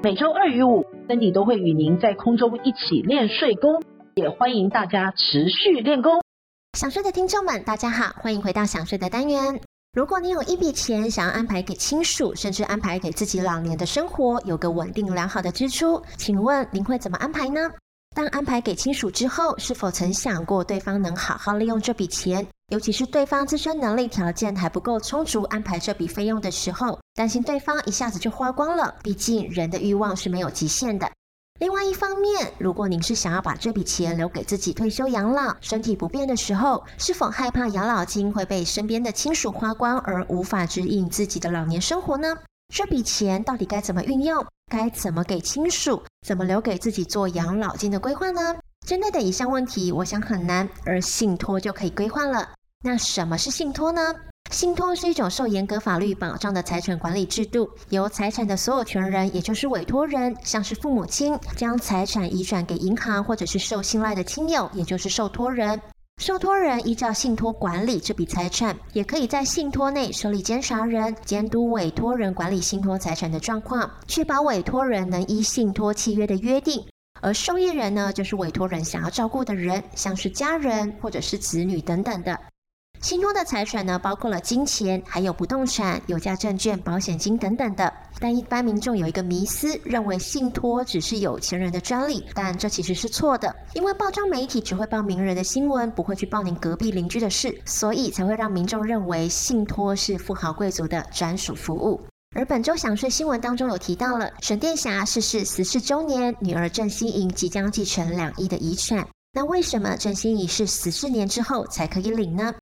每周二与五森迪都会与您在空中一起练睡功，也欢迎大家持续练功。想睡的听众们，大家好，欢迎回到想睡的单元。如果你有一笔钱想要安排给亲属，甚至安排给自己老年的生活，有个稳定良好的支出，请问您会怎么安排呢？当安排给亲属之后，是否曾想过对方能好好利用这笔钱？尤其是对方自身能力条件还不够充足，安排这笔费用的时候，担心对方一下子就花光了。毕竟人的欲望是没有极限的。另外一方面，如果您是想要把这笔钱留给自己退休养老，身体不便的时候，是否害怕养老金会被身边的亲属花光而无法指引自己的老年生活呢？这笔钱到底该怎么运用？该怎么给亲属？怎么留给自己做养老金的规划呢？针对的以上问题，我想很难，而信托就可以规划了。那什么是信托呢？信托是一种受严格法律保障的财产管理制度，由财产的所有权人，也就是委托人，像是父母亲，将财产移转给银行或者是受信赖的亲友，也就是受托人。受托人依照信托管理这笔财产，也可以在信托内设立监察人，监督委托人管理信托财产的状况，确保委托人能依信托契约的约定。而受益人呢，就是委托人想要照顾的人，像是家人或者是子女等等的。信托的财产呢，包括了金钱，还有不动产、有价证券、保险金等等的。但一般民众有一个迷思，认为信托只是有钱人的专利，但这其实是错的。因为报章媒体只会报名人的新闻，不会去报您隔壁邻居的事，所以才会让民众认为信托是富豪贵族的专属服务。而本周想税新闻当中有提到了沈殿霞逝世十四周年，女儿郑欣宜即将继承两亿的遗产。那为什么郑欣宜是十四年之后才可以领呢？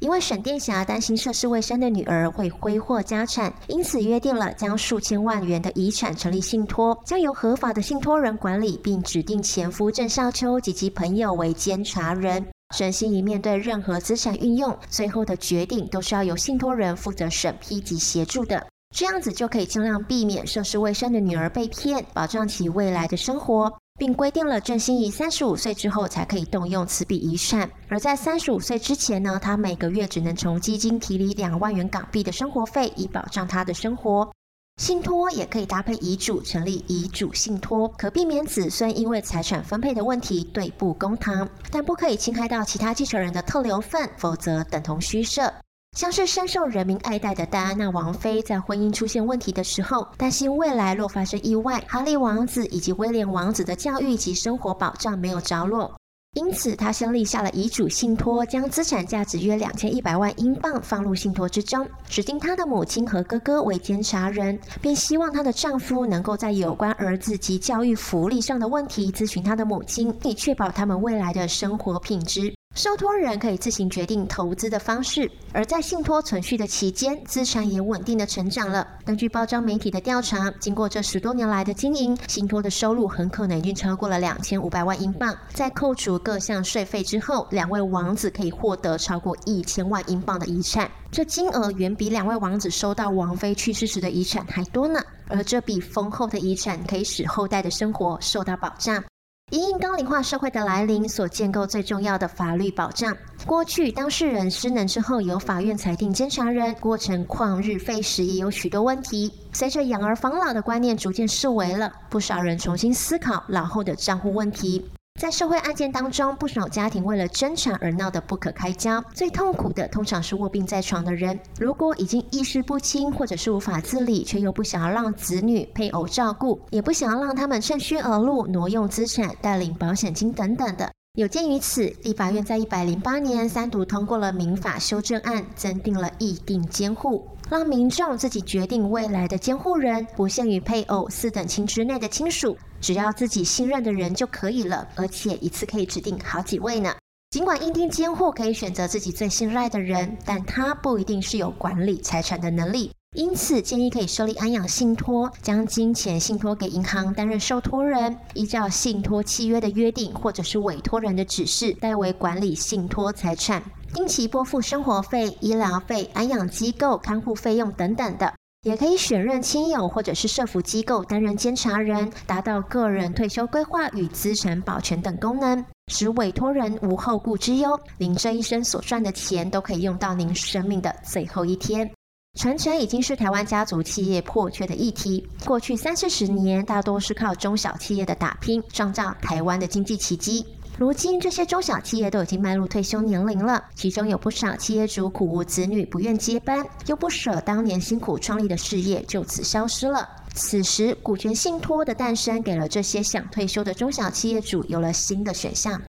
因为沈殿霞担心涉世未深的女儿会挥霍家产，因此约定了将数千万元的遗产成立信托，将由合法的信托人管理，并指定前夫郑少秋及其朋友为监察人。沈欣宜面对任何资产运用，最后的决定都是要由信托人负责审批及协助的。这样子就可以尽量避免涉世未深的女儿被骗，保障其未来的生活。并规定了郑欣宜三十五岁之后才可以动用此笔遗产，而在三十五岁之前呢，他每个月只能从基金提离两万元港币的生活费，以保障他的生活。信托也可以搭配遗嘱成立遗嘱信托，可避免子孙因为财产分配的问题对簿公堂，但不可以侵害到其他继承人的特留份，否则等同虚设。像是深受人民爱戴的戴安娜王妃，在婚姻出现问题的时候，担心未来若发生意外，哈利王子以及威廉王子的教育及生活保障没有着落，因此她先立下了遗嘱信托，将资产价值约两千一百万英镑放入信托之中，指定她的母亲和哥哥为监察人，并希望她的丈夫能够在有关儿子及教育福利上的问题咨询她的母亲，以确保他们未来的生活品质。受托人可以自行决定投资的方式，而在信托存续的期间，资产也稳定的成长了。根据包装媒体的调查，经过这十多年来的经营，信托的收入很可能已经超过了两千五百万英镑。在扣除各项税费之后，两位王子可以获得超过一千万英镑的遗产，这金额远比两位王子收到王妃去世时的遗产还多呢。而这笔丰厚的遗产可以使后代的生活受到保障。因应高龄化社会的来临，所建构最重要的法律保障。过去当事人失能之后，由法院裁定监察人，过程旷日费时，也有许多问题。随着养儿防老的观念逐渐式微了，不少人重新思考老后的账户问题。在社会案件当中，不少家庭为了争产而闹得不可开交。最痛苦的通常是卧病在床的人。如果已经意识不清，或者是无法自理，却又不想要让子女、配偶照顾，也不想要让他们趁虚而入挪用资产、带领保险金等等的。有鉴于此，立法院在一百零八年三读通过了民法修正案，增订了意定监护。让民众自己决定未来的监护人，不限于配偶、四等亲之内的亲属，只要自己信任的人就可以了，而且一次可以指定好几位呢。尽管意定监护可以选择自己最信赖的人，但他不一定是有管理财产的能力。因此建议可以设立安养信托，将金钱信托给银行担任受托人，依照信托契约的约定或者是委托人的指示代为管理信托财产，定期拨付生活费、医疗费、安养机构看护费用等等的。也可以选任亲友或者是社福机构担任监察人，达到个人退休规划与资产保全等功能，使委托人无后顾之忧，您这一生所赚的钱都可以用到您生命的最后一天。传承已经是台湾家族企业迫缺的议题。过去三四十年，大多是靠中小企业的打拼，创造台湾的经济奇迹。如今，这些中小企业都已经迈入退休年龄了，其中有不少企业主苦无子女，不愿接班，又不舍当年辛苦创立的事业就此消失了。此时，股权信托的诞生，给了这些想退休的中小企业主有了新的选项。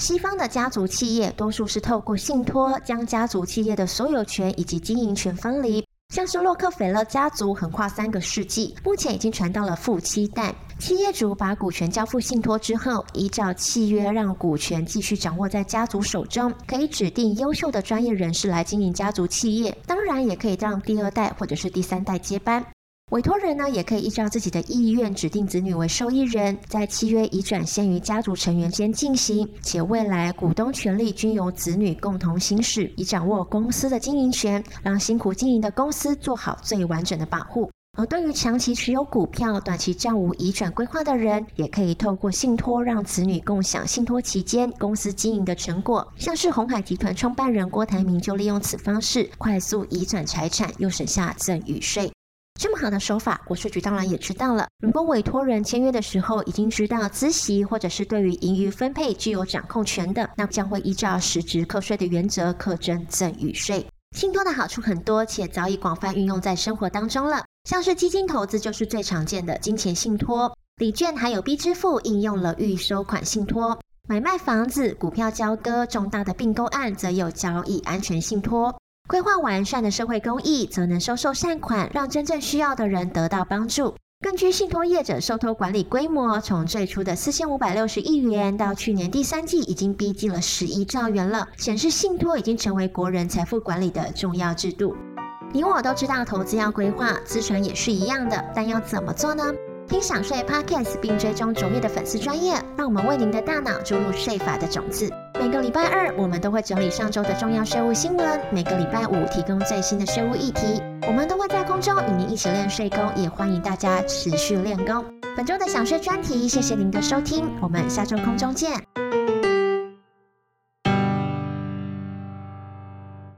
西方的家族企业多数是透过信托将家族企业的所有权以及经营权分离，像是洛克菲勒家族横跨三个世纪，目前已经传到了富七代。企业主把股权交付信托之后，依照契约让股权继续掌握在家族手中，可以指定优秀的专业人士来经营家族企业，当然也可以让第二代或者是第三代接班。委托人呢，也可以依照自己的意愿指定子女为受益人，在契约已转先于家族成员间进行，且未来股东权利均由子女共同行使，以掌握公司的经营权，让辛苦经营的公司做好最完整的保护。而对于长期持有股票、短期暂无移转规划的人，也可以透过信托让子女共享信托期间公司经营的成果。像是鸿海集团创办人郭台铭就利用此方式快速移转财产，又省下赠与税。这么好的手法，国税局当然也知道了。如果委托人签约的时候已经知道孳息或者是对于盈余分配具有掌控权的，那将会依照实质课税的原则课征赠与税。信托的好处很多，且早已广泛运用在生活当中了。像是基金投资就是最常见的金钱信托，礼券还有 B 支付应用了预收款信托，买卖房子、股票交割、重大的并购案则有交易安全信托。规划完善的社会公益，则能收受善款，让真正需要的人得到帮助。根据信托业者受托管理规模，从最初的四千五百六十亿元，到去年第三季已经逼近了十一兆元了，显示信托已经成为国人财富管理的重要制度。你我都知道，投资要规划，资产也是一样的，但要怎么做呢？听享税 Podcast 并追踪卓越的粉丝专业，让我们为您的大脑注入税法的种子。每个礼拜二，我们都会整理上周的重要税务新闻；每个礼拜五，提供最新的税务议题。我们都会在空中与您一起练税功，也欢迎大家持续练功。本周的想税专题，谢谢您的收听，我们下周空中见。